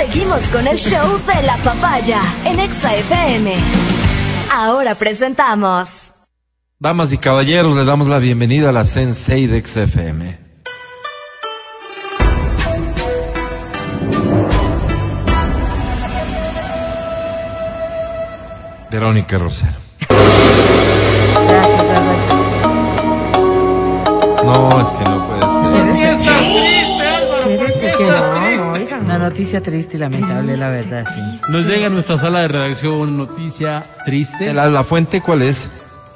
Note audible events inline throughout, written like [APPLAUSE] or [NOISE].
Seguimos con el show de la papaya en Exa FM. Ahora presentamos. Damas y caballeros, le damos la bienvenida a la Sensei de XFM. Verónica Rosero. No, es que no puede ser. Noticia triste y lamentable, la verdad, sí. Nos llega a nuestra sala de redacción una noticia triste. ¿La, la fuente cuál es?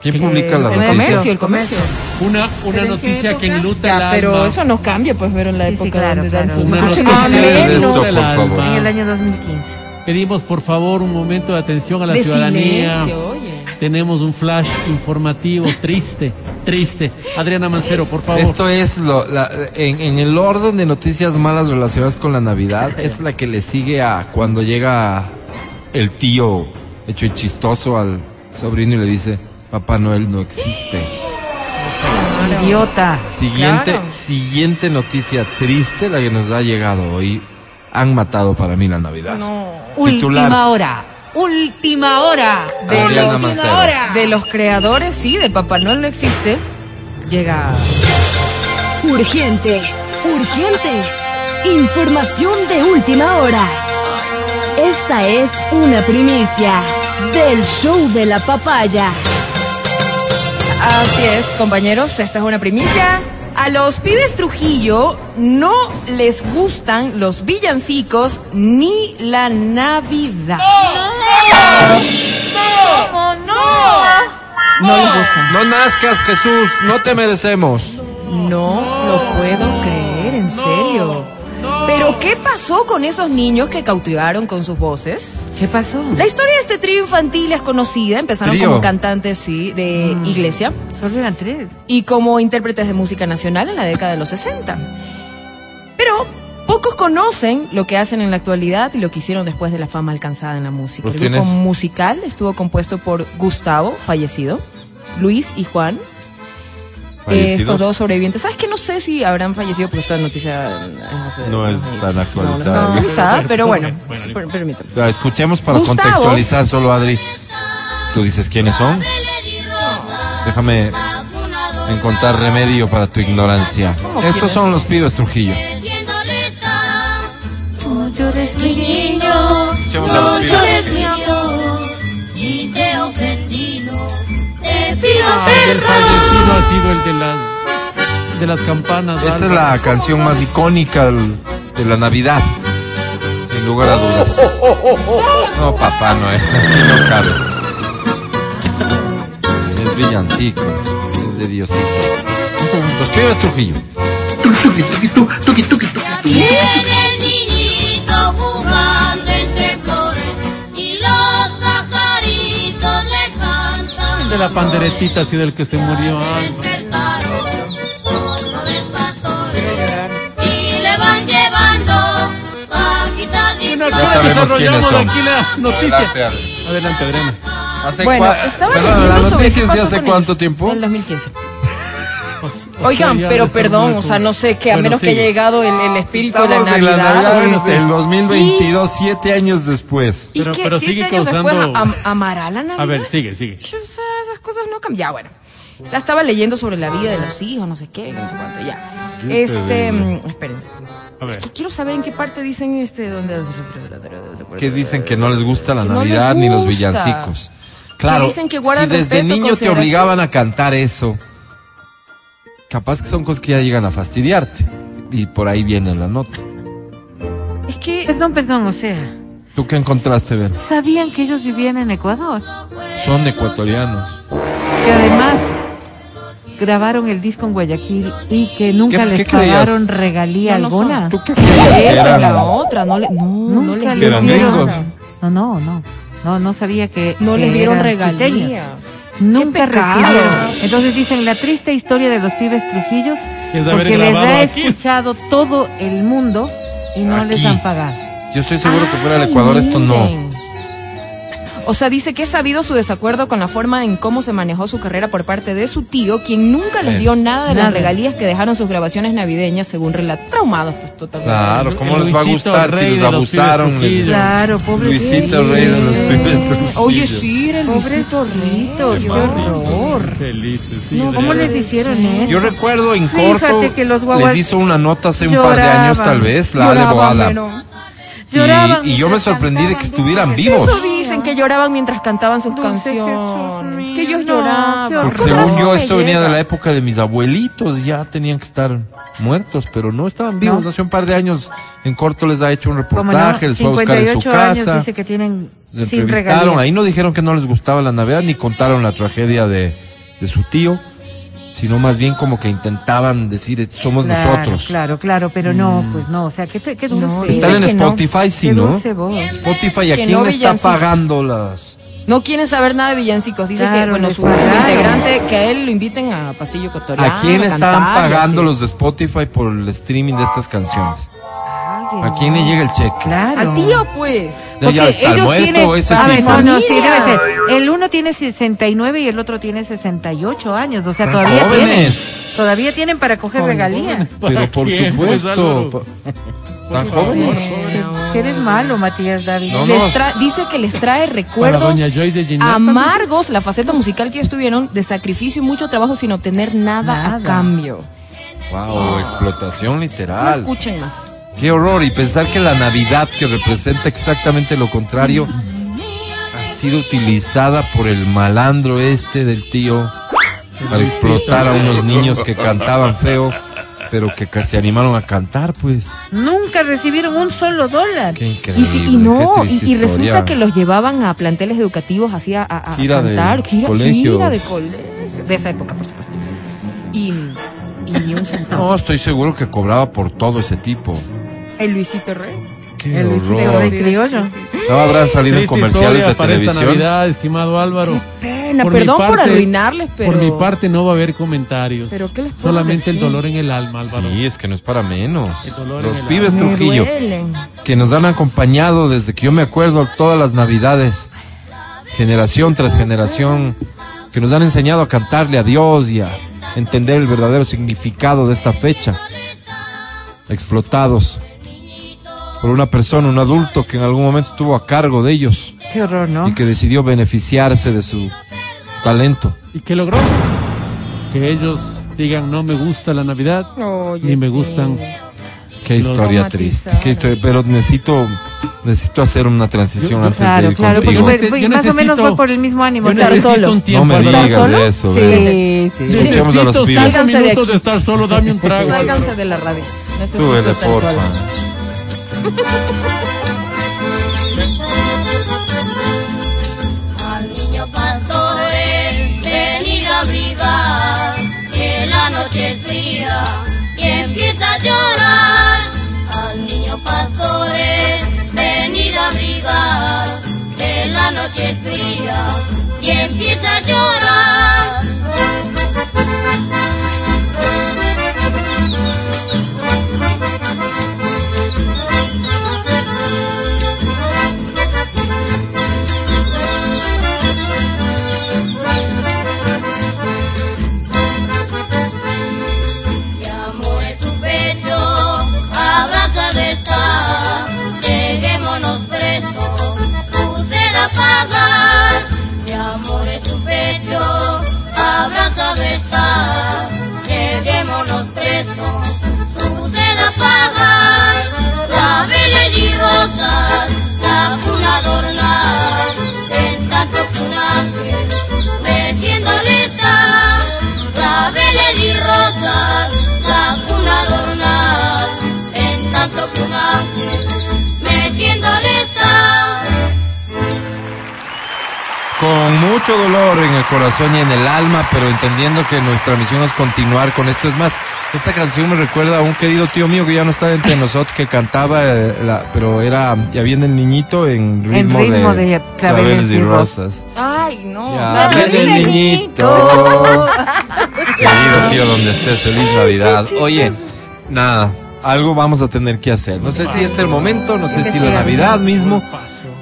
¿Quién publica la el noticia? comercio, el comercio. Una, una noticia que enluta el alma. pero eso no cambia, pues, ver en la Sí, sí, época claro, donde dan claro. Una noticia a de menos. esto, por favor. En el año 2015. Pedimos por favor un momento de atención a la De ciudadanía. silencio. Tenemos un flash informativo triste, triste. Adriana Mancero, por favor. Esto es lo, la- en, en el orden de noticias malas relacionadas con la Navidad, es la que le sigue a cuando llega el tío hecho el chistoso al sobrino y le dice, Papá Noel no existe. Idiota. Siguiente, Claro. siguiente noticia triste, la que nos ha llegado hoy. Han matado para mí la Navidad. Titular. Última hora. Última hora. De Adriana los, Mancero. de los creadores, sí, del Papá Noel no existe. Llega. Urgente, urgente. Información de última hora. Esta es una primicia del show de la papaya. Así es, compañeros, esta es una primicia. A los pibes Trujillo no les gustan los villancicos ni la Navidad. ¡No! ¡No! No les gustan. No nazcas, Jesús, no te merecemos. No lo puedo ¿qué pasó con esos niños que cautivaron con sus voces? ¿Qué pasó? La historia de este trío infantil es conocida, empezaron Trío. como cantantes sí, de iglesia Solo eran tres. y como intérpretes de música nacional en la década de los 60. Pero pocos conocen lo que hacen en la actualidad y lo que hicieron después de la fama alcanzada en la música. Pues El grupo tienes- musical estuvo compuesto por Gustavo, fallecido, Luis y Juan. Eh, estos dos sobrevivientes. ¿Sabes que No sé si habrán fallecido porque esta noticia eh, hace- No es tan no, actualizada. no tan actualizada, pero bueno, Bueno, per- permítame. Escuchemos para Gustavo. contextualizar solo, Adri. Tú dices quiénes son. Déjame encontrar remedio para tu ignorancia. Estos son los pibes Trujillo. No Escuchemos a no los pibes. Pido Ah, el fallecido ha sido el de las de las campanas. Esta es la canción más icónica de la Navidad. Sin lugar a dudas. No, papá, no es. No cabes. Es villancico. Es de Diosito. Los pibes Trujillo. Viene el niñito de la panderetita ha sido el que se murió. Y paquitas y Una Ya desarrollamos quiénes son. aquí la noticia. Adelante. Adelante, Adriana. ¿Hace Bueno, estaba leyendo ¿La sobre noticia qué es de pasó hace con cuánto ellos. tiempo? En el 2015. O- o Oigan, pero perdón, o sea, no sé, que a Bueno, menos que sigue. haya llegado el, el espíritu de la Estamos en la Navidad. Navidad del 2022, siete años después. Y Pero- que pero siete sigue años causando- después am- amará la Navidad. A ver, sigue, sigue. Yo, sea, esas cosas no cambian. Ya, bueno. Ya estaba leyendo sobre la vida de los hijos, no sé qué, no sé cuánto, ya. Este, mm, espérense. A ver. Que quiero saber en qué parte dicen este, donde... Que dicen que no les gusta la Que no les Navidad ni los villancicos. Claro, dicen que guardan si desde niño te obligaban a cantar eso, capaz que son cosas que ya llegan a fastidiarte. Y por ahí viene la nota. Es que... Perdón, perdón, o sea, ¿Tú qué encontraste, Ver? sabían que ellos vivían en Ecuador. Son ecuatorianos. Que además grabaron el disco en Guayaquil y que nunca ¿Qué- les qué creías? pagaron regalía No, alguna. ¿Tú qué creías Esa es la otra, no, le, no, no Nunca les les Que eran dieron. gringos. No, no, no. No, no sabía que. No que les dieron regalías. quiteños. Nunca recibieron. Entonces dicen la triste historia de los pibes Trujillos porque les ha aquí. escuchado todo el mundo y no les han pagado. Yo estoy seguro que fuera el Ecuador esto no. O sea, dice que es sabido su desacuerdo con la forma en cómo se manejó su carrera por parte de su tío, quien nunca les dio Es- nada de nada. las regalías que dejaron sus grabaciones navideñas, según relatos. Traumados, pues totalmente. Claro, ¿cómo El les va a gustar si los abusaron? les-. Claro, pobre Luisito Rey de los pibes Trujillo. Oye, sí, era el Rey. torritos, qué horror. Felices, sí, No, ¿Cómo les hicieron eso? Yo recuerdo en corto, que los guaguas les hizo una nota hace un par de años tal vez, la Ale Boada. Lloraban Y, y yo me sorprendí de que cantaban estuvieran vivos. Eso dicen que lloraban mientras cantaban sus Dulce Jesús canciones. mío, que ellos no, lloraban. Porque según yo esto venía de la época de mis abuelitos, ya tenían que estar muertos, pero no estaban vivos. No. Hace un par de años en corto les ha hecho un ¿Cómo no? reportaje, les fue a buscar en su 58 años casa. dice que tienen sin entrevistaron, regalías. ahí no dijeron que no les gustaba la Navidad ni contaron la tragedia de, de su tío, sino más bien como que intentaban decir "Eh, somos Claro, nosotros. Claro, claro, pero no, pues no, o sea, qué, qué dulce. No, Están en que no. Spotify, sí, Qué ¿no? dulce voz. Spotify, ¿a Que quién no le está pagando las...? No quieren saber nada de villancicos. Dice que, bueno, su integrante, que a él lo inviten a Pasillo Cotoriano. ¿A quién a estaban cantar y pagando los de Spotify por el streaming de estas canciones? ¿A quién le llega el cheque? Claro. Al tío, pues. Ya, ya Porque está ellos muerto, tienen, ese a sí. ver, fue- no, no, sí, debe ser. El uno tiene 69 y el otro tiene 68 años, o sea, todavía jóvenes. tienen. Todavía tienen para coger regalías. Pero ¿Para por quién, pues, supuesto. Pa- Están jóvenes. Que eres malo, Matías David. No, Les no. tra- dice que les trae recuerdos doña Joyce de Ginebra. amargos la faceta musical que ellos tuvieron de sacrificio y mucho trabajo sin obtener nada, Nada. a cambio. Wow, explotación No literal. escuchen más. Qué horror. Y pensar que la Navidad, que representa exactamente lo contrario, ha sido utilizada por el malandro este del tío para explotar a unos niños que cantaban feo, pero que se animaron a cantar, pues. Nunca recibieron un solo dólar. Qué Y, increíble. si- y no, y, resulta que los llevaban a planteles educativos así a, a- a Gira de cantar. gira, colegio. gira de colegio. De esa época, por supuesto. Y, y ni un centavo. No, estoy seguro que cobraba por todo ese tipo. El Luisito Rey. Qué El Luisito horror. Rey criollo. No habrán salido en comerciales de para esta televisión. Navidad, estimado Álvaro. Pena, Por mi perdón por arruinarles, pero. Por mi parte no va a haber comentarios. ¿Pero qué les puedo Solamente el dolor en el alma, Álvaro. Sí, es que no es para menos. El dolor en Los el pibes Trujillo, que nos han acompañado desde que yo me acuerdo todas las navidades, generación tras generación, que nos han enseñado a cantarle a Dios y a entender el verdadero significado de esta fecha. Explotados por una persona, un adulto que en algún momento estuvo a cargo de ellos Qué horror, ¿no? y que decidió beneficiarse de su talento. ¿Y qué logró? Que ellos digan no me gusta la Navidad, Oye, ni me sí. gustan. Qué historia triste, qué historia, pero necesito necesito hacer una transición Yo- antes de Claro, ir claro, porque contigo. Yo fue- necesito- más o menos fue por el mismo ánimo. Estar solo. un tiempo. No me digas solo? eso, Sí, ve. sí. Escuchemos a los pibes. Sálganse de minutos aquí. de estar solo, dame un trago. Sálganse de la radio. Necesito Súbele, porfa. Al niño pastores, venid a abrigar, que la noche es fría y empieza a llorar. Al niño pastores, venid a abrigar, que la noche es fría y empieza a apagar. Mi amor es su pecho, abrazado está, lleguémonos presto, su sed a apagar. Claveles y rosas, la cuna adornar, en tanto ángel meciéndole está. Claveles y rosas, la cuna adornar, en tanto que Con mucho dolor en el corazón y en el alma, pero entendiendo que nuestra misión es continuar con esto. Es más, esta canción me recuerda a un querido tío mío que ya no está entre nosotros, que cantaba, eh, la- pero era, ya viene el niñito en ritmo, ritmo de, de Claveles y rosas. Ay, no. Ya o sea, viene el niñito. Querido tío, donde estés, feliz Navidad. Oye, nada, algo vamos a tener que hacer. No sé si este es el momento, no sé si la Navidad mismo,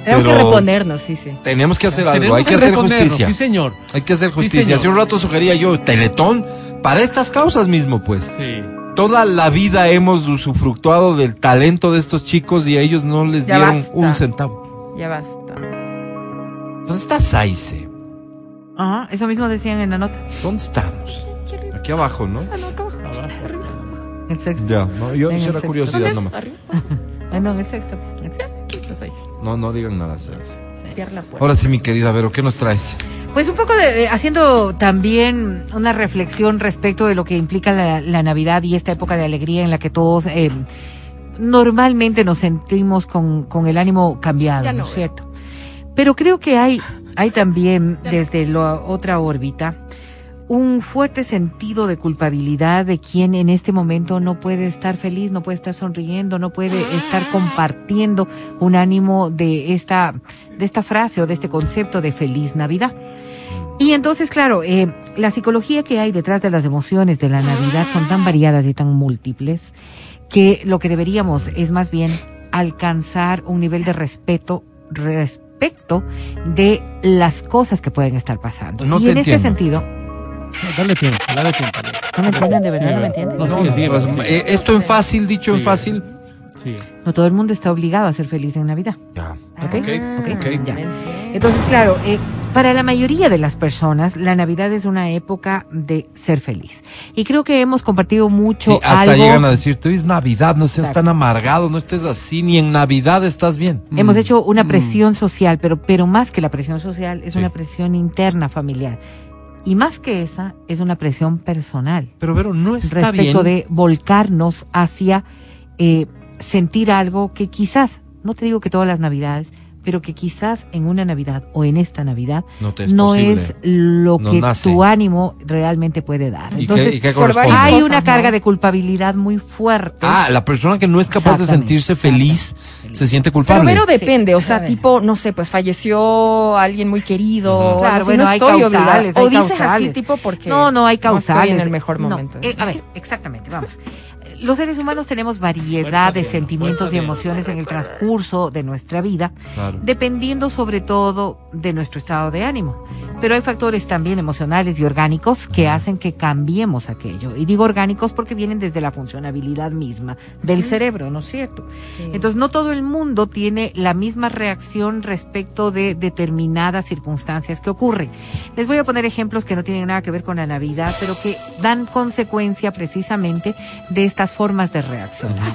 Tenemos que reponernos, sí, sí. Tenemos que hacer algo, Tenemos hay que hacer justicia. Sí, señor. Hay que hacer justicia. Hace un rato sugería yo, Teletón, para estas causas mismo, pues. Sí. Toda la vida hemos usufructuado del talento de estos chicos y a ellos no les Ya dieron basta. un centavo. Ya basta. ¿Dónde está Saice? Ajá, eso mismo decían en la nota. ¿Dónde estamos? Aquí abajo, ¿no? El sexto. Ya, no, yo En era curiosidad nomás. [LAUGHS] Ah, no, en el sexto. En el sexto. No, no digan nada. Ahora sí, mi querida Vero, ¿qué nos traes? Pues un poco de, haciendo también una reflexión respecto de lo que implica la, la Navidad y esta época de alegría en la que todos eh, normalmente nos sentimos con, con el ánimo cambiado, Ya ¿no es cierto? Pero creo que hay, hay también desde la otra órbita un fuerte sentido de culpabilidad de quien en este momento no puede estar feliz, no puede estar sonriendo, no puede estar compartiendo un ánimo de esta, de esta frase o de este concepto de feliz Navidad. Y entonces, claro, eh, la psicología que hay detrás de las emociones de la Navidad son tan variadas y tan múltiples que lo que deberíamos es más bien alcanzar un nivel de respeto respecto de las cosas que pueden estar pasando. No y te en este sentido, Dale tiempo, dale tiempo. no me entienden de verdad, Sí, no me entienden. No, sigue, sigue. Pues, sigue. eh, esto en fácil, dicho en fácil. Sí. No todo el mundo está obligado a ser feliz en Navidad. Ya. ¿Ok? Ok, ok. Ya. Entonces, claro, eh, para la mayoría de las personas, la Navidad es una época de ser feliz. Y creo que hemos compartido mucho Sí, hasta algo. llegan a decirte, hoy es Navidad, no seas Exacto. tan amargado, no estés así, ni en Navidad estás bien. Hemos hecho una presión social, pero, pero más que la presión social, es Sí. una presión interna familiar. Y más que esa, es una presión personal. Pero, Vero, no está respecto bien. de volcarnos hacia eh, sentir algo que quizás, no te digo que todas las navidades, pero que quizás en una Navidad o en esta Navidad No te es no lo No que nace. tu ánimo realmente puede dar. ¿Y Entonces, qué, y qué hay cosas, una ¿no? carga de culpabilidad muy fuerte. Ah, la persona que no es capaz de sentirse feliz se siente Pero culpable. mero depende, o sea, tipo, no sé, pues falleció alguien muy querido. Ujú. o Claro, bueno, no hay estoy causales, hay O dices así, tipo, porque. No, no hay causales. estoy en el mejor No, momento. eh, a ver, exactamente, vamos. Los seres humanos tenemos variedad de sentimientos y emociones en el transcurso de nuestra vida, Claro. dependiendo sobre todo de nuestro estado de ánimo. Pero hay factores también emocionales y orgánicos que hacen que cambiemos aquello. Y digo orgánicos porque vienen desde la funcionabilidad misma del cerebro, ¿no es cierto? Entonces, no todo el mundo tiene la misma reacción respecto de determinadas circunstancias que ocurren. Les voy a poner ejemplos que no tienen nada que ver con la Navidad, pero que dan consecuencia precisamente de estas formas de reaccionar.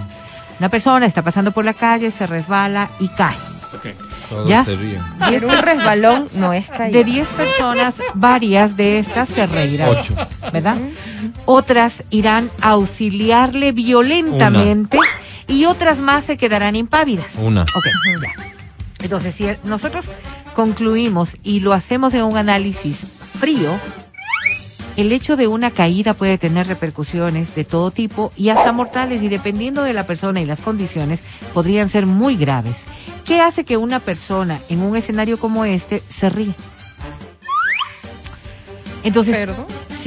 Una persona está pasando por la calle, se resbala y cae. Ok. Todos ¿Ya? se ríen. Pero un resbalón no es caída. De 10 personas, varias de estas se reirán. Ocho. ¿Verdad? Otras irán a auxiliarle violentamente y otras más se quedarán impávidas. Una. Ok, ya. Entonces, si nosotros concluimos y lo hacemos en un análisis frío, el hecho de una caída puede tener repercusiones de todo tipo y hasta mortales y dependiendo de la persona y las condiciones podrían ser muy graves. ¿Qué hace que una persona en un escenario como este se ríe? Entonces.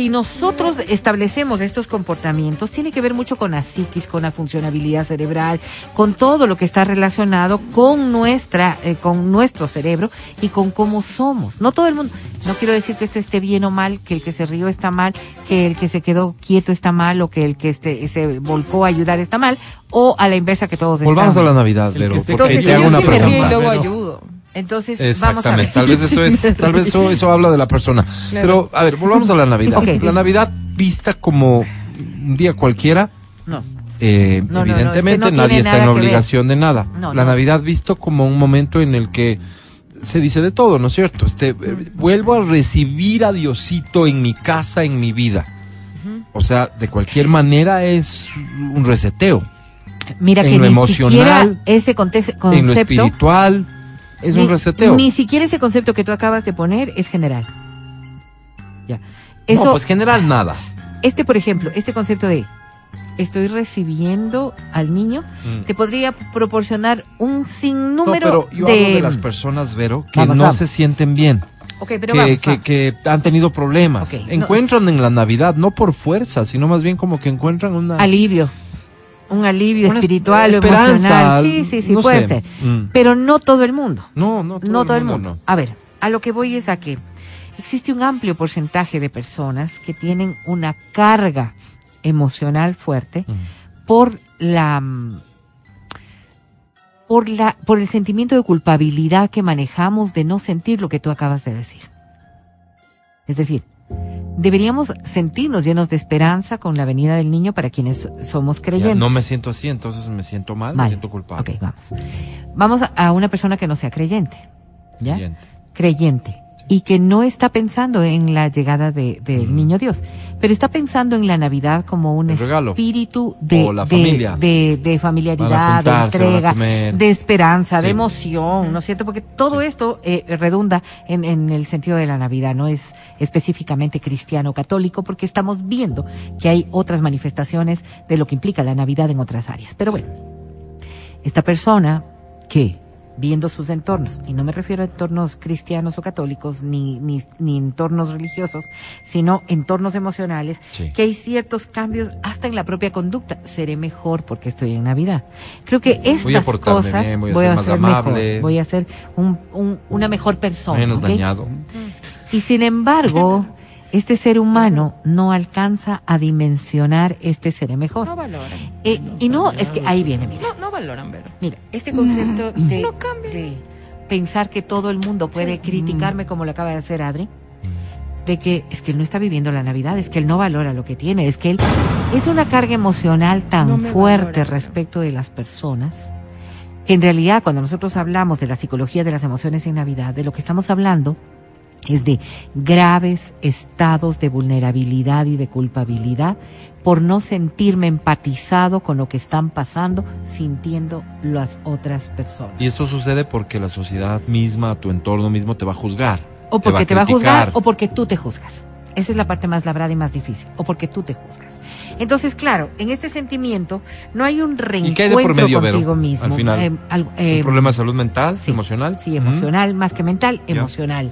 Si nosotros establecemos estos comportamientos, tiene que ver mucho con la psiquis, con la funcionabilidad cerebral, con todo lo que está relacionado con nuestra, eh, con nuestro cerebro y con cómo somos. No todo el mundo, no quiero decir que esto esté bien o mal, que el que se rió está mal, que el que se quedó quieto está mal, o que el que este, se volcó a ayudar está mal, o a la inversa que todos Volvamos a la Navidad, se- porque Entonces, te hago yo una sí me río y pregunta. luego Pero- ayudo. Entonces, vamos a ver. Exactamente, tal vez eso es, [LAUGHS] tal vez eso, eso habla de la persona. Pero, a ver, volvamos a la Navidad. La Navidad vista como un día cualquiera, No. eh, No, no, no, evidentemente es que no nadie está en obligación de nada. No, la. Navidad visto como un momento en el que se dice de todo, ¿no es cierto? Este, eh, vuelvo a recibir a Diosito en mi casa, en mi vida. O sea, de cualquier manera es un reseteo. Mira En que lo ni emocional, ese concepto En lo espiritual es un Ni- reseteo. Ni siquiera ese concepto que tú acabas de poner es general. Ya. Eso, no, pues general nada. este, por ejemplo, este concepto de estoy recibiendo al niño, Mm. te podría proporcionar un No, sinnúmero pero yo de... hablo de las personas, Vero, que Vamos, no vamos. se sienten bien, pero que, vamos, que, han tenido problemas. No- encuentran en la Navidad, no por fuerza, sino más bien como que encuentran una... Alivio. Un alivio Una espiritual o esperanza, emocional. Sí, sí, sí, no puede sé. ser. Mm. Pero no todo el mundo. No, no, todo, no el, todo el mundo. mundo. A ver, a lo que voy es a que existe un amplio porcentaje de personas que tienen una carga emocional fuerte por la mm, por la por el sentimiento de culpabilidad que manejamos de no sentir lo que tú acabas de decir. Es decir, deberíamos sentirnos llenos de esperanza con la venida del niño para quienes somos Ya, creyentes. no me siento así, entonces me siento mal, Mal. me siento culpable. Ok, vamos. Vamos a- una persona que no sea creyente. ¿Ya? Siguiente. creyente y que no está pensando en la llegada de- del niño Dios, pero está pensando en la Navidad como un regalo. espíritu de, la de- familia. de, de familiaridad, de entrega, de esperanza, de emoción, ¿no es cierto? Porque todo esto eh, redunda en, en el sentido de la Navidad, no es específicamente cristiano o católico, porque estamos viendo que hay otras manifestaciones de lo que implica la Navidad en otras áreas. Pero bueno, esta persona que viendo sus entornos, y no me refiero a entornos cristianos o católicos, ni, ni, ni entornos religiosos, sino entornos emocionales, Sí. que hay ciertos cambios hasta en la propia conducta. Seré mejor porque estoy en Navidad. Creo que estas Voy a cosas bien, voy a ser más ser amable. mejor, voy a ser un, un- una mejor persona. Menos ¿ok? dañado. Y sin embargo, [LAUGHS] este ser humano no alcanza a dimensionar este seré mejor. No valoran. Eh, y no, es que ahí viene, mira. No, no valoran, Vero. Mira, este concepto de, No cambia. de pensar que todo el mundo puede criticarme como lo acaba de hacer Adri, de que es que él no está viviendo la Navidad, es que él no valora lo que tiene, es que él es una carga emocional tan No fuerte valora. respecto de las personas que en realidad cuando nosotros hablamos de la psicología de las emociones en Navidad, de lo que estamos hablando es de graves estados de vulnerabilidad y de culpabilidad por no sentirme empatizado con lo que están pasando, sintiendo las otras personas. Y esto sucede porque la sociedad misma, tu entorno mismo te va a juzgar. O porque te va a, juzgar o porque tú te juzgas. Esa es la parte más labrada y más difícil. O porque tú te juzgas. Entonces, claro, en este sentimiento no hay un reencuentro hay Vero, contigo mismo. al final? Eh, algo- eh, ¿Un problema de salud mental, sí, emocional? Sí, emocional, más que mental, emocional.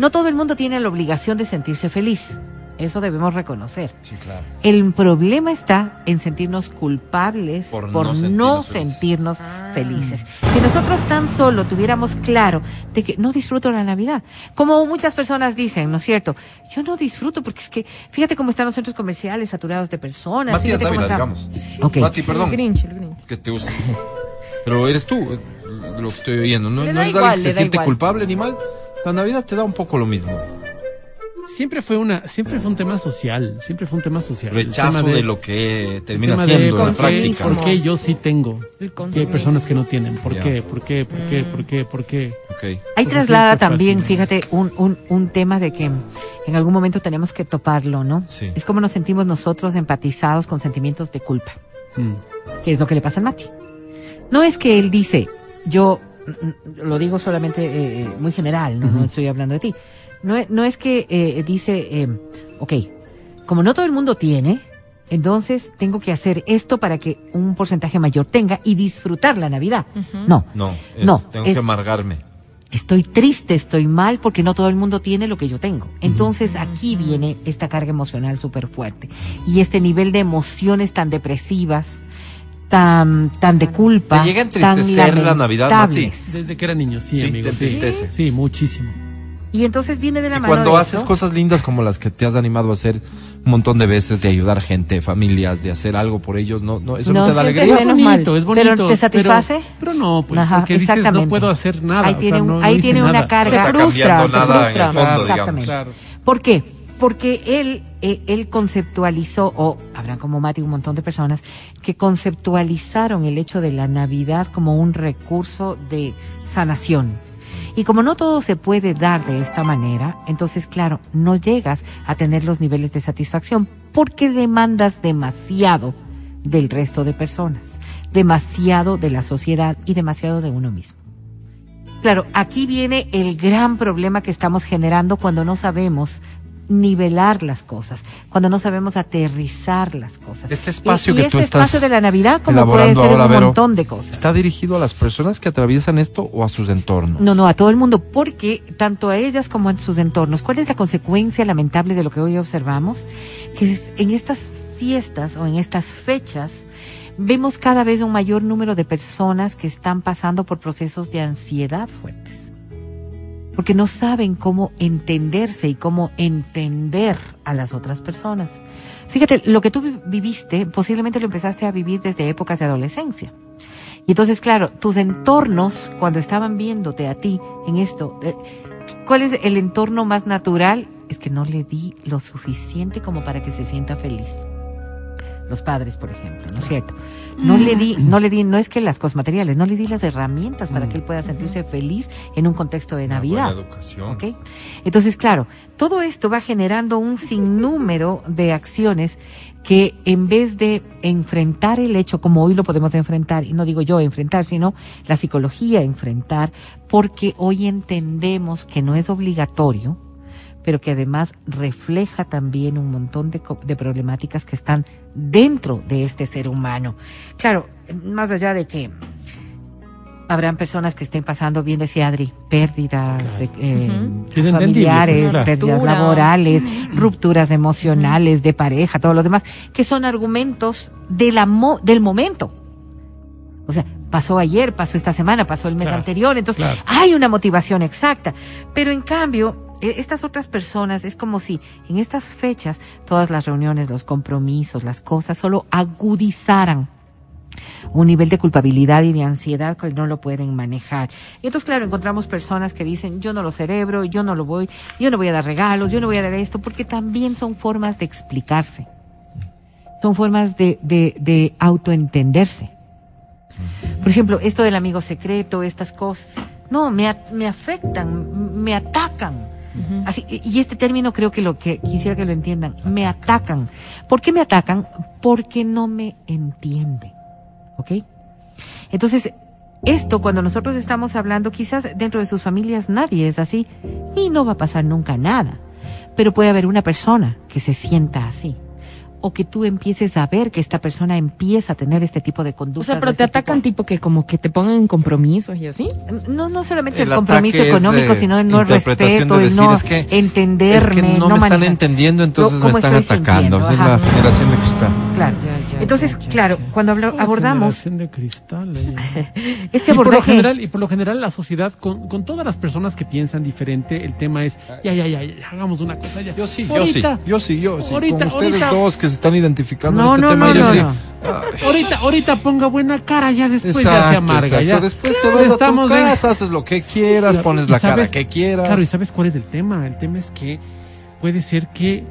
No todo el mundo tiene la obligación de sentirse feliz. Eso debemos reconocer. Sí, claro. El problema está en sentirnos culpables por, Por no no sentirnos, sentirnos felices. Si nosotros tan solo tuviéramos claro de que no disfruto la Navidad, como muchas personas dicen, ¿no es cierto? Yo no disfruto porque es que fíjate cómo están los centros comerciales saturados de personas. Matías Dávila, digamos. Ok. Mati, perdón. El Grinch, el Grinch. Que te usa. Pero eres tú, eh, lo que estoy oyendo. No, no eres igual, alguien que se siente igual. culpable ni mal. La Navidad te da un poco lo mismo. Siempre fue una, siempre fue un tema social, siempre fue un tema social. Rechazo tema de, lo que termina siendo en la por qué- práctica. ¿Por qué yo sí tengo? Y hay personas que no tienen. ¿Por Ya. qué? ¿Por qué? ¿Por qué? ¿Por qué? ¿Por qué? Ok. Ahí traslada también, fíjate, un, un, un tema de que en algún momento tenemos que toparlo, ¿no? Sí. Es como nos sentimos nosotros empatizados con sentimientos de culpa. Mm. que es lo que le pasa al Mati. No es que él dice, yo lo digo solamente eh, muy general, no, no estoy hablando de ti. No, es- no es que eh, dice, eh, ok, como no todo el mundo tiene, entonces tengo que hacer esto para que un porcentaje mayor tenga y disfrutar la Navidad. No, No, es- No, tengo es- que amargarme. estoy triste, estoy mal porque no todo el mundo tiene lo que yo tengo. Entonces aquí viene esta carga emocional súper fuerte y este nivel de emociones tan depresivas, tan, tan de culpa. ¿Te llega a tan entristecer la Navidad, Mati? Desde que era niño, sí, Sí, amigo. te sí. entristece. Sí, muchísimo. Y entonces viene de la Y mano cuando de haces eso. cosas lindas como las que te has animado a hacer un montón de veces, de ayudar gente, familias, de hacer algo por ellos, no, no, eso no, No, te da alegría. es bonito, mal. es bonito. Pero ¿te satisface? Pero, pero no, pues Ajá, porque dices, no puedo hacer nada. Ahí o tiene sea, un- no- no ahí hice tiene una nada. carga. Se frustra, se frustra. en el fondo, Claro, exactamente. Claro. ¿Por qué? Porque él, eh, él conceptualizó, o habrán como Mati un montón de personas, que conceptualizaron el hecho de la Navidad como un recurso de sanación. Y como no todo se puede dar de esta manera, entonces, claro, no llegas a tener los niveles de satisfacción porque demandas demasiado del resto de personas, demasiado de la sociedad y demasiado de uno mismo. Claro, aquí viene el gran problema que estamos generando cuando no sabemos nivelar las cosas, cuando no sabemos aterrizar las cosas. Este espacio Y- y que este tú estás espacio de la Navidad, como puede ser ahora, un Vero, montón de cosas. ¿Está dirigido a las personas que atraviesan esto o a sus entornos? No, no, a todo el mundo, porque tanto a ellas como a sus entornos. ¿Cuál es la consecuencia lamentable de lo que hoy observamos? Que es- en estas fiestas o en estas fechas vemos cada vez un mayor número de personas que están pasando por procesos de ansiedad fuertes. Porque no saben cómo entenderse y cómo entender a las otras personas. Fíjate, lo que tú vi- viviste, posiblemente lo empezaste a vivir desde épocas de adolescencia. Y entonces, claro, tus entornos, cuando estaban viéndote a ti en esto, eh, ¿cuál es el entorno más natural? Es que no le di lo suficiente como para que se sienta feliz. Los padres, por ejemplo, ¿no es cierto? No le di, no le di, no es que las cosas materiales, no le di las herramientas para que él pueda sentirse feliz en un contexto de Navidad. educación. ¿ok? Entonces, claro, todo esto va generando un sinnúmero de acciones que en vez de enfrentar el hecho como hoy lo podemos enfrentar, y no digo yo enfrentar, sino la psicología enfrentar, porque hoy entendemos que no es obligatorio, pero que además refleja también un montón de, de problemáticas que están dentro de este ser humano. Claro, más allá de que habrán personas que estén pasando, bien decía Adri, pérdidas eh, eh, familiares, pues, pérdidas laborales, rupturas emocionales, de pareja, todo lo demás, que son argumentos de la mo- del momento. O sea, pasó ayer, pasó esta semana, pasó el mes Claro, anterior, entonces claro. hay una motivación exacta. Pero en cambio, estas otras personas es como si en estas fechas todas las reuniones, los compromisos, las cosas solo agudizaran un nivel de culpabilidad y de ansiedad que no lo pueden manejar. Y entonces, claro, encontramos personas que dicen, yo no lo cerebro, yo no lo voy, yo no voy a dar regalos, yo no voy a dar esto, porque también son formas de explicarse. Son formas de, de, de autoentenderse. Por ejemplo, esto del amigo secreto, estas cosas, no, me, me afectan, me atacan. Y este término creo que lo que quisiera que lo entiendan, me atacan. ¿Por qué me atacan? Porque no me entienden. ¿Ok? Entonces, esto cuando nosotros estamos hablando, quizás dentro de sus familias nadie es así y no va a pasar nunca nada. Pero puede haber una persona que se sienta así. O que tú empieces a ver que esta persona empieza a tener este tipo de O conductas. sea, pero o te este atacan tipo- tipo que como que te pongan en compromisos y así. no, no solamente el, El compromiso económico, eh, sino el no respeto, de el decir, no es que- entenderme. Es que no, me están manejar. entendiendo, entonces me ¿cómo están atacando. es la generación de cristal. Claro. Entonces, claro, cuando hablo- ¿Cómo abordamos de cristal, eh? [LAUGHS] este y por lo abordaje, general y por lo general la sociedad con, con todas las personas que piensan diferente el tema es ya ya ya, ya, hagamos una cosa ya Yo sí, Ahorita- yo sí, yo sí, yo sí. ahorita- Con ustedes ahorita- dos que se están identificando No, en este no, tema, no, yo no, sí. no. ahorita ahorita ponga buena cara ya después ya se amarga exacto. ya Después Claro, te vas a tu en- casa, haces lo que quieras, Sí, pones la cara que quieras. Claro, y sabes cuál es el tema. El tema es que puede ser que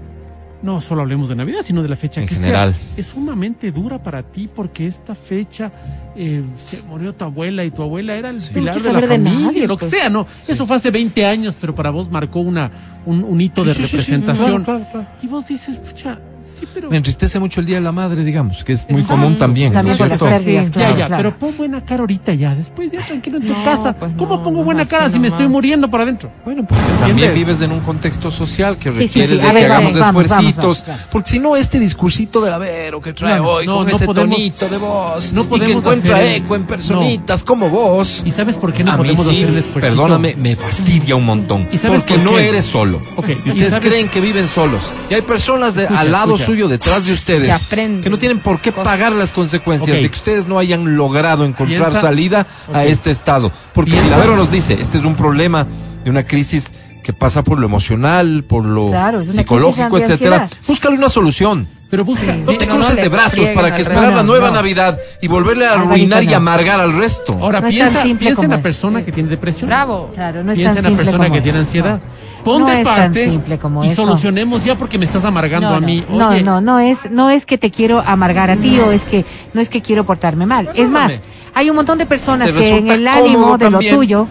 no solo hablemos de Navidad, sino de la fecha En que general. sea. Es sumamente dura para ti porque esta fecha eh, se murió tu abuela y tu abuela era el pilar de la de familia, nadie, lo que pues. sea, ¿no? Eso fue hace 20 años, pero para vos marcó una un, un hito de Sí, sí, sí, sí, representación. claro, claro, claro. Y vos dices, pucha, sí, pero Me entristece mucho el Día de la Madre, digamos, que es muy Exacto. común también, También ¿no por las cierto? pérdidas, Sí, claro, ya, ya, claro. pero pon buena cara ahorita ya, después ya tranquilo en tu No, casa. pues ¿Cómo no, pongo no, buena cara si me estoy muriendo por adentro? Bueno, porque también vives en un contexto social que Sí, sí, requiere sí. de A ver, que hagamos vamos, esfuercitos. vamos, vamos. Porque si no, este discursito de la Vero que trae hoy, no, con no ese podemos- tonito de voz, no y que encuentra hacer eco en personitas como vos. ¿Y sabes por qué no a podemos sí, hacer el esfuerzo? perdóname, me fastidia un montón. ¿Y sabes Porque por no eres solo. Ok, y ¿y ustedes creen que viven solos. Y hay personas de, al lado. Suyo, detrás de ustedes, Que no tienen por qué pagar las consecuencias de que ustedes no hayan logrado encontrar Piensa- salida a este estado. Porque si Piensa- la Vero nos dice, este es un problema de una crisis que pasa por lo emocional, por lo Claro, psicológico, etcétera. Búscale una solución. Pero busca. No te no, cruces no de brazos para que esperar la nueva. Navidad y volverle a arruinar y amargar al resto. Ahora piensa, piensa en la es. persona que tiene depresión. Bravo. Claro, no es piensa tan en la persona que es. tiene ansiedad. No. Pon No de es tan parte simple como y eso. solucionemos ya porque me estás amargando No, a mí. no, Oye, no, no es, no es que te quiero amargar a ti o es que no es que quiero portarme mal. Es más, hay un montón de personas que en el ánimo de lo tuyo,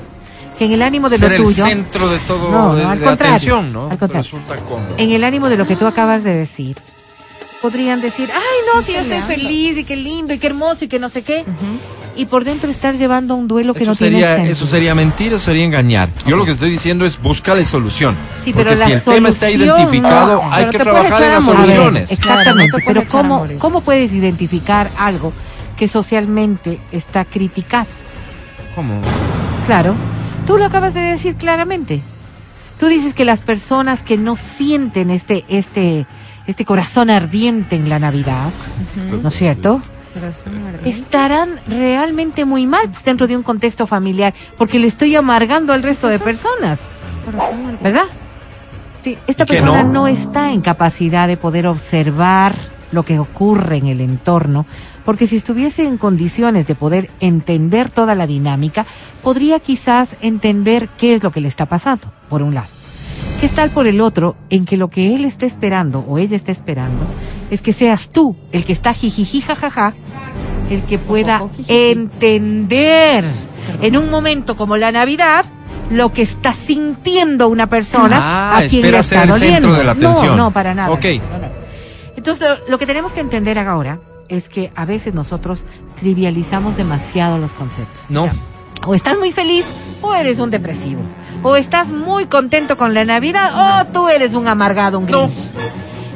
que en el ánimo de Ser lo el tuyo, centro de todo, No, de, no, al de contrario, atención, ¿no? al contrario. Resulta cómodo. en el ánimo de lo que tú acabas de decir, podrían decir, ay no, si yo estoy feliz y qué lindo y qué hermoso y que no sé qué, y por dentro estar llevando un duelo que Eso no tiene sería, sentido. eso sería mentir, eso sería engañar. Yo lo que estoy diciendo es búscale solución. Sí, porque pero si la el tema está solución, identificado, no, hay que trabajar en las. A ver, soluciones. exactamente, Claro, no te pero ¿cómo. ¿cómo puedes identificar algo que socialmente está criticado? ¿Cómo? Claro, tú lo acabas de decir claramente. Tú dices que las personas que no sienten este, este, este corazón ardiente en la Navidad, ¿no es cierto? Estarán realmente muy mal pues, dentro de un contexto familiar, porque le estoy amargando al resto de personas, ¿verdad? Sí. Esta ¿Y que persona no? no? está en capacidad de poder observar lo que ocurre en el entorno, porque si estuviese en condiciones de poder entender toda la dinámica, podría quizás entender qué es lo que le está pasando, por un lado. ¿Qué es tal por el otro en que lo que él está esperando o ella está esperando es que seas tú el que está jijiji jajaja, el que pueda entender en un momento como la Navidad lo que está sintiendo una persona Ah, a quien le está ser el doliendo. centro de la atención. No, no, para nada. Ok. No, no. Entonces, lo, lo que tenemos que entender ahora es que a veces nosotros trivializamos demasiado los conceptos. No. O estás muy feliz o eres un depresivo. O estás muy contento con la Navidad o tú eres un amargado, un grinch.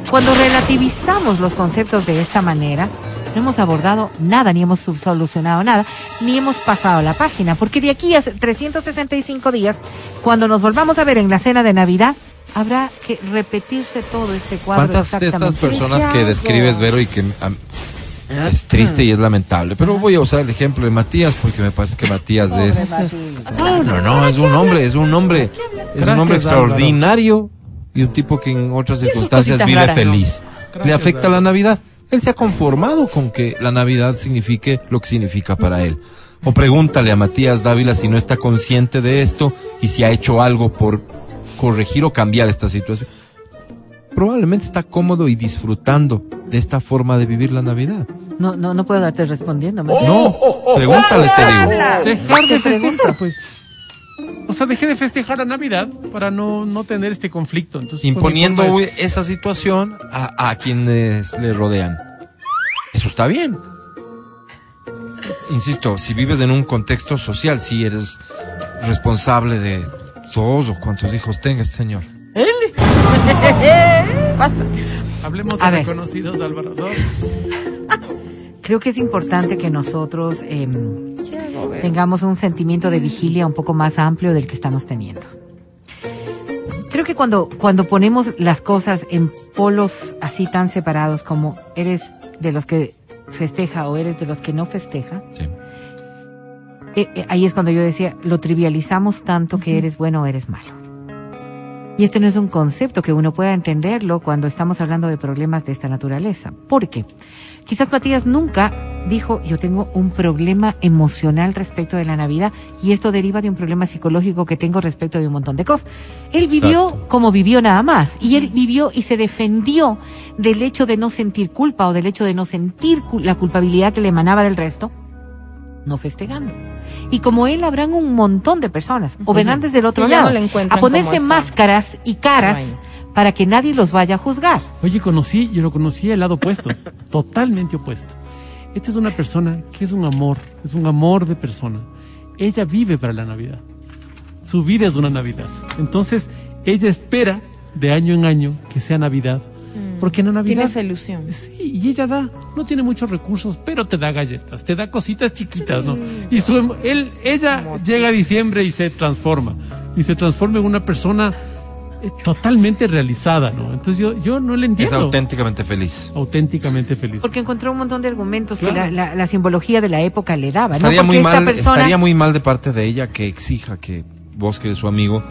Cuando relativizamos los conceptos de esta manera, no hemos abordado nada, ni hemos solucionado nada, ni hemos pasado la página, porque de aquí a 365 días, cuando nos volvamos a ver en la cena de Navidad, habrá que repetirse todo este cuadro. ¿Cuántas de estas personas que describes, Vero, y que es triste y es lamentable? Pero voy a usar el ejemplo de Matías porque me parece que Matías es... No, no, no, es un hombre, es un hombre, es un hombre extraordinario y un tipo que en otras circunstancias vive feliz. Le afecta la. Navidad. Él se ha conformado con que la Navidad signifique lo que significa para él. O pregúntale a Matías Dávila si no está consciente de esto y si ha hecho algo por corregir o cambiar esta situación. Probablemente está cómodo y disfrutando de esta forma de vivir la Navidad. No, no, no puedo darte respondiendo. María. No, pregúntale, te digo. Dejar ¿Qué de festejar, pues. O sea, dejé de festejar la Navidad para no, no tener este conflicto. Entonces, imponiendo esa situación a, a quienes le rodean. Eso está bien. Insisto, si vives en un contexto social, si eres responsable de dos o cuantos hijos tengas, señor. [LAUGHS] Basta. Hablemos A de ver. reconocidos, Álvaro. Dos. Creo que es importante que nosotros em, tengamos un sentimiento de vigilia un poco más amplio del que estamos teniendo. Creo que cuando, cuando ponemos las cosas en polos así tan separados como eres de los que festeja o eres de los que no festeja, Sí. eh, eh, ahí es cuando yo decía, lo trivializamos tanto que eres bueno o eres malo. Y este no es un concepto que uno pueda entenderlo cuando estamos hablando de problemas de esta naturaleza. ¿Por qué? Quizás Matías nunca dijo, yo tengo un problema emocional respecto de la Navidad y esto deriva de un problema psicológico que tengo respecto de un montón de cosas. Él vivió Exacto. como vivió nada más y él vivió y se defendió del hecho de no sentir culpa o del hecho de no sentir la culpabilidad que le emanaba del resto no festejando. Y como él habrán un montón de personas, o vendrán desde el otro no lado, le encuentran a ponerse máscaras y caras para que nadie los vaya a juzgar. Oye, conocí, yo lo conocí el lado opuesto, [LAUGHS] totalmente opuesto. Esta es una persona que es un amor, es un amor de persona. Ella vive para la Navidad. Su vida es una Navidad. Entonces, ella espera de año en año que sea Navidad. Porque en la Navidad... Tiene esa ilusión. Sí, y ella da, no tiene muchos recursos, pero te da galletas, te da cositas chiquitas, ¿no? Y su, em- él, ella llega a diciembre y se transforma, y se transforma en una persona eh, totalmente realizada, ¿no? Entonces yo, yo no le Es entiendo. auténticamente feliz. auténticamente feliz. Porque encontró un montón de argumentos que la, la- la simbología de la época le daba. Estaría ¿no? muy esta mal, persona... estaría muy mal de parte de ella que exija que vos que eres su amigo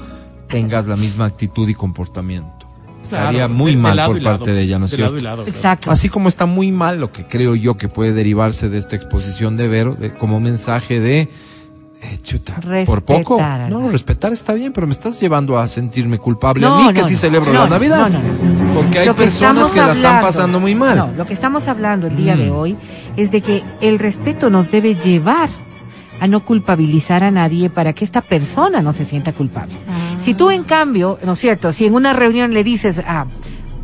tengas la misma actitud y comportamiento. Claro, Estaría muy de- mal lado por lado, parte de ella, ¿no es lado cierto? lado, claro. Exacto. Así como está muy mal lo que creo yo que puede derivarse de esta exposición de Vero, de, como mensaje de, eh, chuta, por poco. Respetar, No, respetar está bien, pero me estás llevando a sentirme culpable No, a mí que no, sí no. celebro No, la Navidad. no, no, no. Porque hay que personas que la están pasando muy mal. No, lo que estamos hablando el día Mm. de hoy es de que el respeto nos debe llevar a no culpabilizar a nadie para que esta persona no se sienta culpable. Si tú, en cambio, ¿no es cierto? Si en una reunión le dices a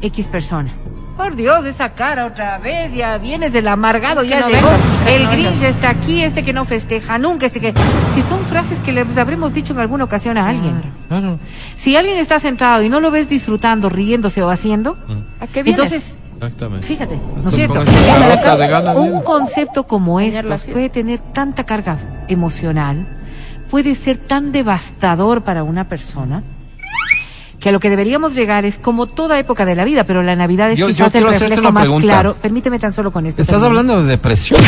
X persona, por Dios, esa cara otra vez, ya vienes del amargado, ya no llegó, vengas, el no Grinch vengas. está aquí, este que no festeja nunca, este que... Que son frases que les habremos dicho en alguna ocasión a alguien. Claro. Si alguien está sentado y no lo ves disfrutando, riéndose o haciendo, ¿A qué vienes? entonces, Exactamente. fíjate, ¿no es cierto? con esta loca de gana, Un bien. concepto como estos puede tener tanta carga emocional, puede ser tan devastador para una persona, que a lo que deberíamos llegar es como toda época de la vida, pero la Navidad es Yo- yo quizás el reflejo más pregunta. claro. Permíteme tan solo con esto. Estás hablando de depresión.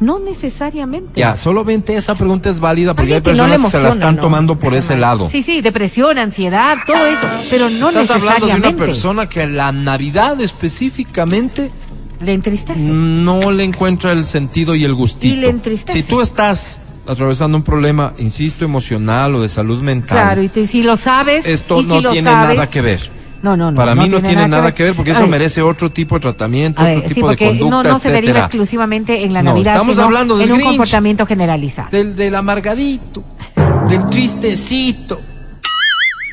No necesariamente. Ya, solamente esa pregunta es válida porque hay Alguien que no personas que se la están ¿no? tomando por ese lado. Sí, sí, depresión, ansiedad, todo eso, pero no Estás hablando de una persona que la Navidad específicamente Le entristece. no le encuentra el sentido y el gustito. Y le entristece. Si tú estás atravesando un problema, insisto, emocional o de salud mental, Claro, y te- si lo sabes, esto y no tiene sabes- nada que ver. No, no, no. Para mí no tiene nada que ver porque eso ver, merece otro tipo de tratamiento, otro sí, tipo de conducta, no, no se deriva exclusivamente en la No, Navidad, estamos sino hablando del en un Grinch. comportamiento generalizado. Del, del amargadito, del tristecito,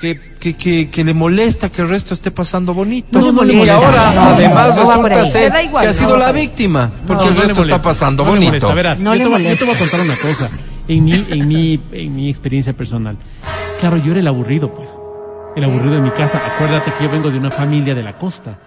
que, que, que, que le molesta que el resto esté pasando bonito. No le y molesta. ahora, No, además, no resulta ser igual, que ha sido la víctima, porque No, el resto está molesta, pasando bonito. molesta. Verás, No yo, le te voy, yo molesta. te voy a contar una cosa. En mi, en, mi, en mi experiencia personal. Claro, yo era el aburrido, pues. El aburrido de mi casa. Acuérdate que yo vengo de una familia de la costa.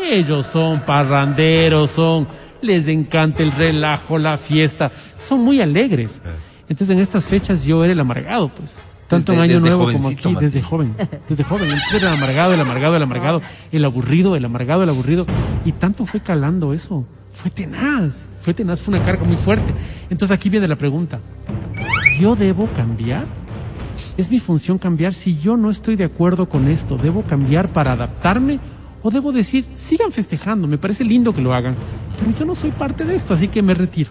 Ellos son parranderos, son... Les encanta el relajo, la fiesta. Son muy alegres. Entonces en estas fechas yo era el amargado, pues. Tanto en Año Nuevo como aquí, desde joven. Desde joven. Entonces era el amargado, el amargado, el amargado. El aburrido, el amargado, el aburrido. Y tanto fue calando eso. Fue tenaz. Fue tenaz, fue una carga muy fuerte. Entonces aquí viene la pregunta. ¿Yo debo cambiar? ¿Es mi función cambiar si yo no estoy de acuerdo con esto? ¿Debo cambiar para adaptarme? ¿O debo decir, sigan festejando, me parece lindo que lo hagan, pero yo no soy parte de esto, así que me retiro?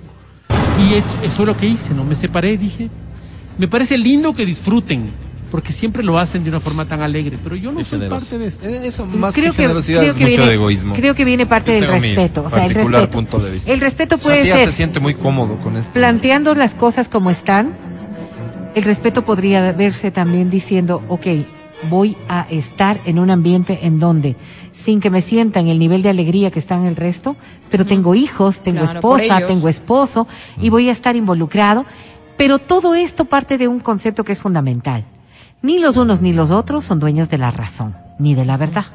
Y he hecho- eso es lo que hice, ¿no? Me separé y dije, me parece lindo que disfruten, porque siempre lo hacen de una forma tan alegre, pero yo no soy parte de esto. Eh, Eso más creo que generosidad creo es que mucho viene, de egoísmo. Creo que viene parte del respeto. O sea, el respeto. punto de vista. El respeto puede Matías ser se siente muy cómodo con esto. planteando las cosas como están. El respeto podría verse también diciendo, ok, voy a estar en un ambiente en donde, sin que me sienta en el nivel de alegría que está en el resto, pero tengo hijos, tengo Claro, esposa, tengo esposo y voy a estar involucrado. Pero todo esto parte de un concepto que es fundamental. Ni los unos ni los otros son dueños de la razón, ni de la verdad.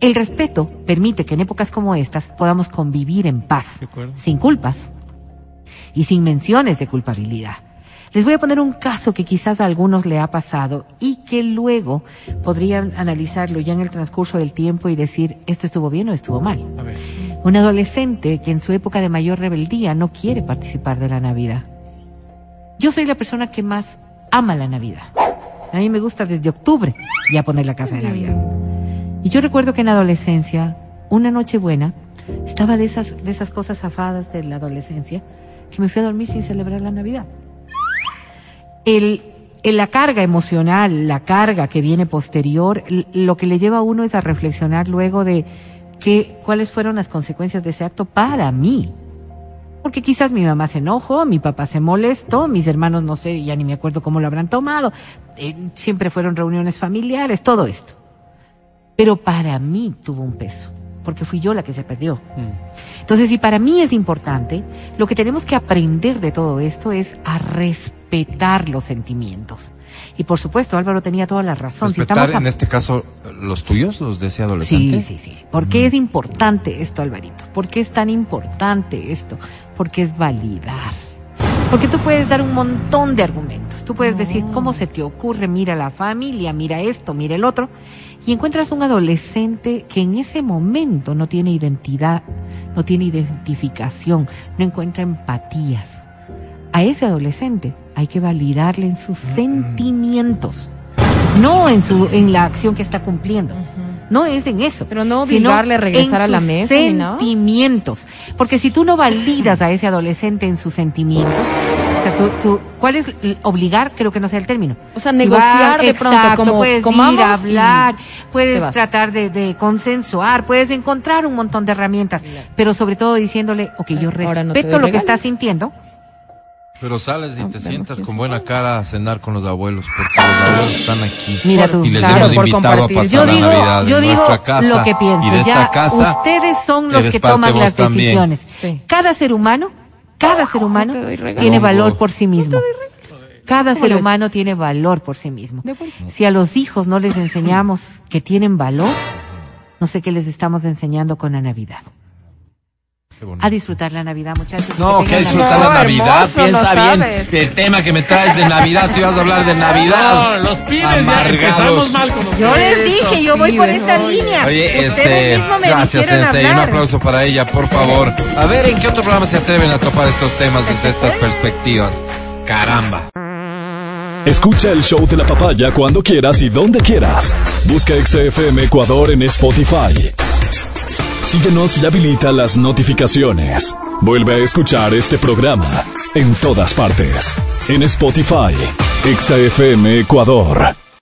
El respeto permite que en épocas como estas podamos convivir en paz, sin culpas y sin menciones de culpabilidad. Les voy a poner un caso que quizás a algunos le ha pasado y que luego podrían analizarlo ya en el transcurso del tiempo y decir, esto estuvo bien o estuvo mal. A ver, Un adolescente que en su época de mayor rebeldía no quiere participar de la Navidad. Yo soy la persona que más ama la Navidad. A mí me gusta desde octubre ya poner la casa de Navidad. Y yo recuerdo que en adolescencia, una noche buena, estaba de esas, de esas cosas zafadas de la adolescencia, que me fui a dormir sin celebrar la Navidad. El, el- la carga emocional, la carga que viene posterior, lo que le lleva a uno es a reflexionar luego de qué, cuáles fueron las consecuencias de ese acto para mí. Porque quizás mi mamá se enojó, mi papá se molestó, mis hermanos no sé, ya ni me acuerdo cómo lo habrán tomado. Eh, siempre fueron reuniones familiares, todo esto. Pero para mí tuvo un peso, porque fui yo la que se perdió. Entonces, si para mí es importante, lo que tenemos que aprender de todo esto es a respetar los sentimientos. Y por supuesto, Álvaro tenía toda la razón. Si Respetar estamos a- en este caso los tuyos, los de ese adolescente. Sí, sí, sí. ¿Por qué es importante esto, Alvarito? ¿Por qué es tan importante esto? Porque es validar. Porque tú puedes dar un montón de argumentos. Tú puedes decir, ¿cómo se te ocurre? Mira la familia, mira esto, mira el otro. Y encuentras un adolescente que en ese momento no tiene identidad, no tiene identificación, no encuentra empatías. A ese adolescente hay que validarle en sus sentimientos, no en su en la acción que está cumpliendo. No es en eso. Pero no obligarle a regresar en a la sus mesa. Sentimientos. Porque si tú no validas a ese adolescente en sus sentimientos, o sea, tú, tú- ¿cuál es obligar? Creo que no sea el término. O sea, Si negociar va- de pronto, exacto, como puedes comamos ir a hablar, puedes tratar de, de consensuar, puedes encontrar un montón de herramientas, pero sobre todo diciéndole, ok, yo no respeto lo que estás sintiendo, Pero sales y te vemos sientas con buena cara a cenar con los abuelos, porque los abuelos están aquí. Mira tú. Y les Claro, hemos por invitado a compartir. pasar yo la digo, Navidad yo en digo nuestra casa. lo que pienso. Y de ya casa, ustedes son los que toman las también. decisiones. Sí. Cada ser humano, cada ser humano te tiene valor por sí mismo. Cada ¿Cómo ser humano tiene valor por sí mismo. Si a los hijos no les enseñamos que tienen valor, no sé qué les estamos enseñando con la Navidad. A disfrutar la Navidad, muchachos. No, que disfrutar No, la Navidad. hermoso, Piensa no bien sabes. el tema que me traes de Navidad. Si vas a hablar de Navidad. No, los pibes ya Amargados. empezamos mal con los Yo les dije, yo voy por esta oye. línea. Oye, Ustedes este, me gracias, Sensei. Un aplauso para ella, por favor. A ver, ¿en qué otro programa se atreven a topar estos temas desde estas perspectivas? Caramba. Escucha el show de la papaya cuando quieras y donde quieras. Busca XFM Ecuador en Spotify. Síguenos y habilita las notificaciones. Vuelve a escuchar este programa en todas partes. En Spotify, XFM Ecuador.